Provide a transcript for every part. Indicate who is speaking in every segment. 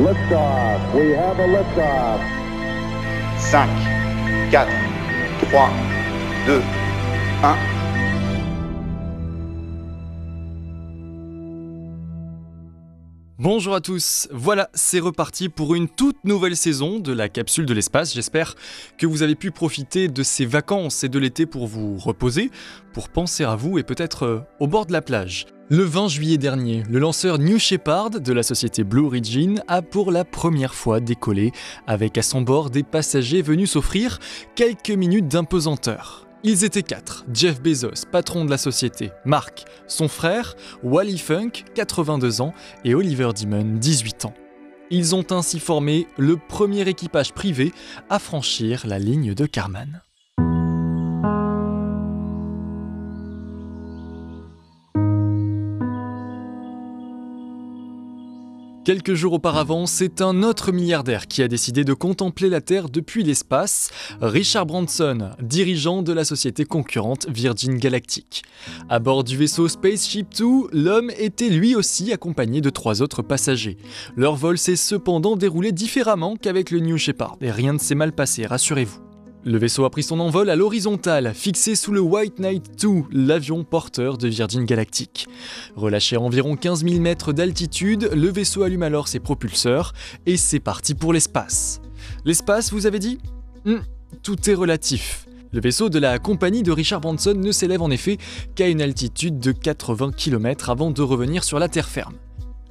Speaker 1: Liftoff. We have a liftoff.
Speaker 2: 5, 4, 3, 2, 1.
Speaker 3: Bonjour à tous, voilà, c'est reparti pour une toute nouvelle saison de la capsule de l'espace. J'espère que vous avez pu profiter de ces vacances et de l'été pour vous reposer, pour penser à vous et peut-être euh, au bord de la plage. Le 20 juillet dernier, le lanceur New Shepard de la société Blue Origin a pour la première fois décollé avec à son bord des passagers venus s'offrir quelques minutes d'impesanteur. Ils étaient quatre. Jeff Bezos, patron de la société, Mark, son frère, Wally Funk, 82 ans, et Oliver Dimon, 18 ans. Ils ont ainsi formé le premier équipage privé à franchir la ligne de Karman. Quelques jours auparavant, c'est un autre milliardaire qui a décidé de contempler la Terre depuis l'espace, Richard Branson, dirigeant de la société concurrente Virgin Galactic. À bord du vaisseau Spaceship 2, l'homme était lui aussi accompagné de trois autres passagers. Leur vol s'est cependant déroulé différemment qu'avec le New Shepard, et rien ne s'est mal passé, rassurez-vous. Le vaisseau a pris son envol à l'horizontale, fixé sous le White Knight 2, l'avion porteur de Virgin Galactic. Relâché à environ 15 000 mètres d'altitude, le vaisseau allume alors ses propulseurs et c'est parti pour l'espace. L'espace, vous avez dit? Hmm, Tout est relatif. Le vaisseau de la compagnie de Richard Branson ne s'élève en effet qu'à une altitude de 80 km avant de revenir sur la terre ferme.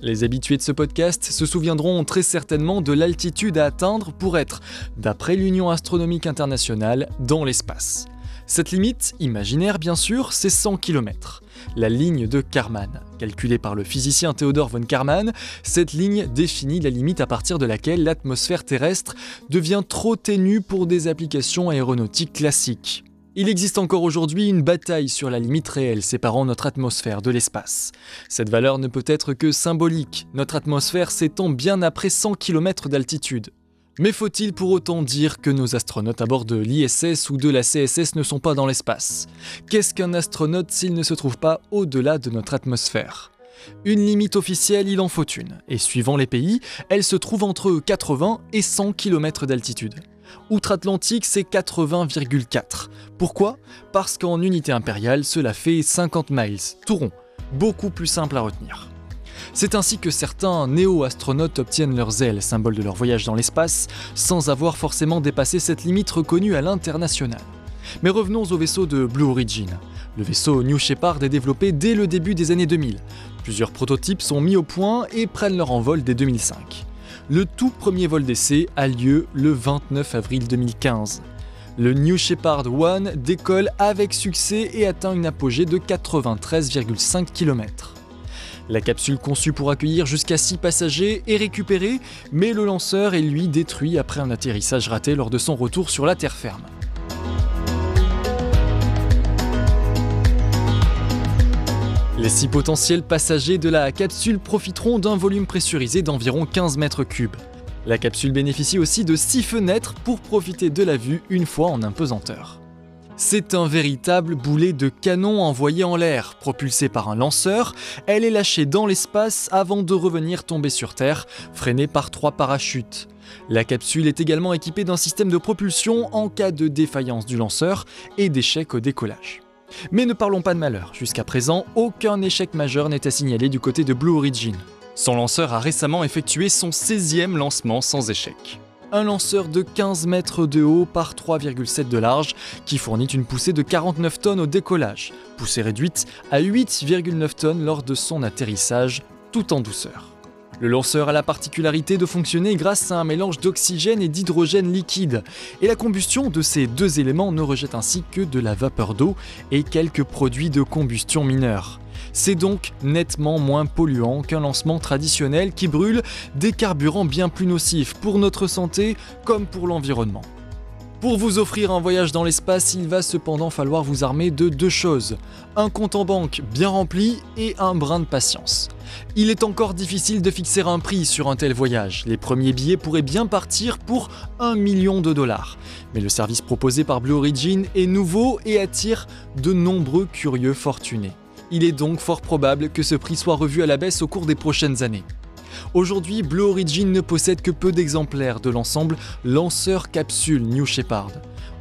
Speaker 3: Les habitués de ce podcast se souviendront très certainement de l'altitude à atteindre pour être, d'après l'Union astronomique internationale, dans l'espace. Cette limite, imaginaire bien sûr, c'est 100 km. La ligne de Karman. Calculée par le physicien Theodor von Karman, cette ligne définit la limite à partir de laquelle l'atmosphère terrestre devient trop ténue pour des applications aéronautiques classiques. Il existe encore aujourd'hui une bataille sur la limite réelle séparant notre atmosphère de l'espace. Cette valeur ne peut être que symbolique, notre atmosphère s'étend bien après 100 km d'altitude. Mais faut-il pour autant dire que nos astronautes à bord de l'ISS ou de la CSS ne sont pas dans l'espace? Qu'est-ce qu'un astronaute s'il ne se trouve pas au-delà de notre atmosphère? Une limite officielle, il en faut une, et suivant les pays, elle se trouve entre 80 et 100 km d'altitude. Outre-Atlantique, c'est 80,4. Pourquoi? Parce qu'en unité impériale, cela fait 50 miles, tout rond, beaucoup plus simple à retenir. C'est ainsi que certains néo-astronautes obtiennent leurs ailes, symbole de leur voyage dans l'espace, sans avoir forcément dépassé cette limite reconnue à l'international. Mais revenons au vaisseau de Blue Origin. Le vaisseau New Shepard est développé dès le début des années 2000. Plusieurs prototypes sont mis au point et prennent leur envol dès 2005. Le tout premier vol d'essai a lieu le 29 avril 2015. Le New Shepard 1 décolle avec succès et atteint une apogée de 93,5 km. La capsule conçue pour accueillir jusqu'à 6 passagers est récupérée, mais le lanceur est lui détruit après un atterrissage raté lors de son retour sur la terre ferme. Les six potentiels passagers de la capsule profiteront d'un volume pressurisé d'environ 15 mètres cubes. La capsule bénéficie aussi de six fenêtres pour profiter de la vue une fois en impesanteur. C'est un véritable boulet de canon envoyé en l'air, propulsé par un lanceur. Elle est lâchée dans l'espace avant de revenir tomber sur Terre, freinée par trois parachutes. La capsule est également équipée d'un système de propulsion en cas de défaillance du lanceur et d'échec au décollage. Mais ne parlons pas de malheur, jusqu'à présent, aucun échec majeur n'est à signaler du côté de Blue Origin. Son lanceur a récemment effectué son 16e lancement sans échec. Un lanceur de 15 mètres de haut par 3,7 de large qui fournit une poussée de 49 tonnes au décollage, poussée réduite à 8,9 tonnes lors de son atterrissage, tout en douceur. Le lanceur a la particularité de fonctionner grâce à un mélange d'oxygène et d'hydrogène liquide, et la combustion de ces deux éléments ne rejette ainsi que de la vapeur d'eau et quelques produits de combustion mineurs. C'est donc nettement moins polluant qu'un lancement traditionnel qui brûle des carburants bien plus nocifs pour notre santé comme pour l'environnement. Pour vous offrir un voyage dans l'espace, il va cependant falloir vous armer de deux choses. Un compte en banque bien rempli et un brin de patience. Il est encore difficile de fixer un prix sur un tel voyage. Les premiers billets pourraient bien partir pour 1 million de dollars. Mais le service proposé par Blue Origin est nouveau et attire de nombreux curieux fortunés. Il est donc fort probable que ce prix soit revu à la baisse au cours des prochaines années. Aujourd'hui, Blue Origin ne possède que peu d'exemplaires de l'ensemble lanceur capsule New Shepard.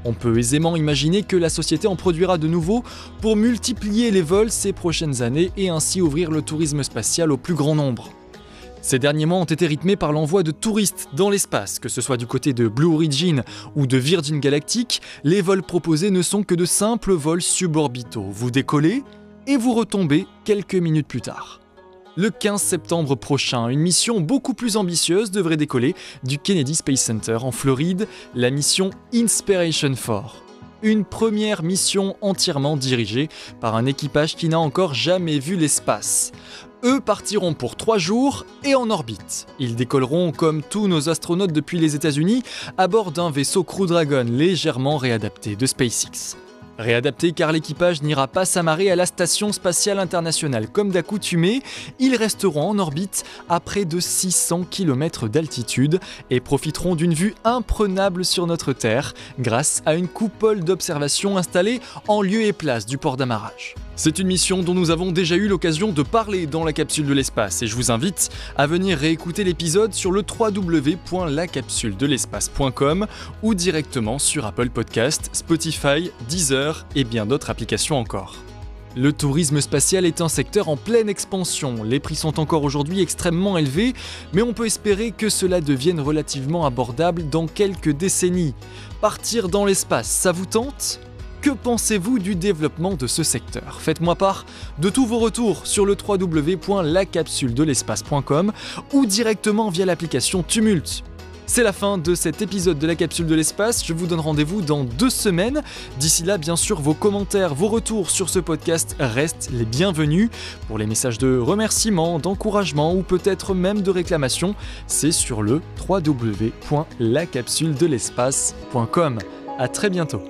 Speaker 3: On peut aisément imaginer que la société en produira de nouveau pour multiplier les vols ces prochaines années et ainsi ouvrir le tourisme spatial au plus grand nombre. Ces derniers mois ont été rythmés par l'envoi de touristes dans l'espace, que ce soit du côté de Blue Origin ou de Virgin Galactic, les vols proposés ne sont que de simples vols suborbitaux. Vous décollez et vous retombez quelques minutes plus tard. Le 15 septembre prochain, une mission beaucoup plus ambitieuse devrait décoller du Kennedy Space Center en Floride, la mission Inspiration 4 une première mission entièrement dirigée par un équipage qui n'a encore jamais vu l'espace. Eux partiront pour trois jours et en orbite. Ils décolleront comme tous nos astronautes depuis les États-Unis à bord d'un vaisseau Crew Dragon légèrement réadapté de SpaceX. Réadapté car l'équipage n'ira pas s'amarrer à la Station spatiale internationale comme d'accoutumé, ils resteront en orbite à près de 600 km d'altitude et profiteront d'une vue imprenable sur notre Terre grâce à une coupole d'observation installée en lieu et place du port d'amarrage. C'est une mission dont nous avons déjà eu l'occasion de parler dans la capsule de l'espace et je vous invite à venir réécouter l'épisode sur le www.lacapsuledelespace.com ou directement sur Apple Podcast, Spotify, Deezer et bien d'autres applications encore. Le tourisme spatial est un secteur en pleine expansion. Les prix sont encore aujourd'hui extrêmement élevés, mais on peut espérer que cela devienne relativement abordable dans quelques décennies. Partir dans l'espace, ça vous tente? Que pensez-vous du développement de ce secteur? Faites-moi part de tous vos retours sur le www.lacapsuledelespace.com ou directement via l'application Tumult. C'est la fin de cet épisode de la capsule de l'espace. Je vous donne rendez-vous dans deux semaines. D'ici là, bien sûr, vos commentaires, vos retours sur ce podcast restent les bienvenus. Pour les messages de remerciement, d'encouragement ou peut-être même de réclamation, c'est sur le www.lacapsuledelespace.com. À très bientôt.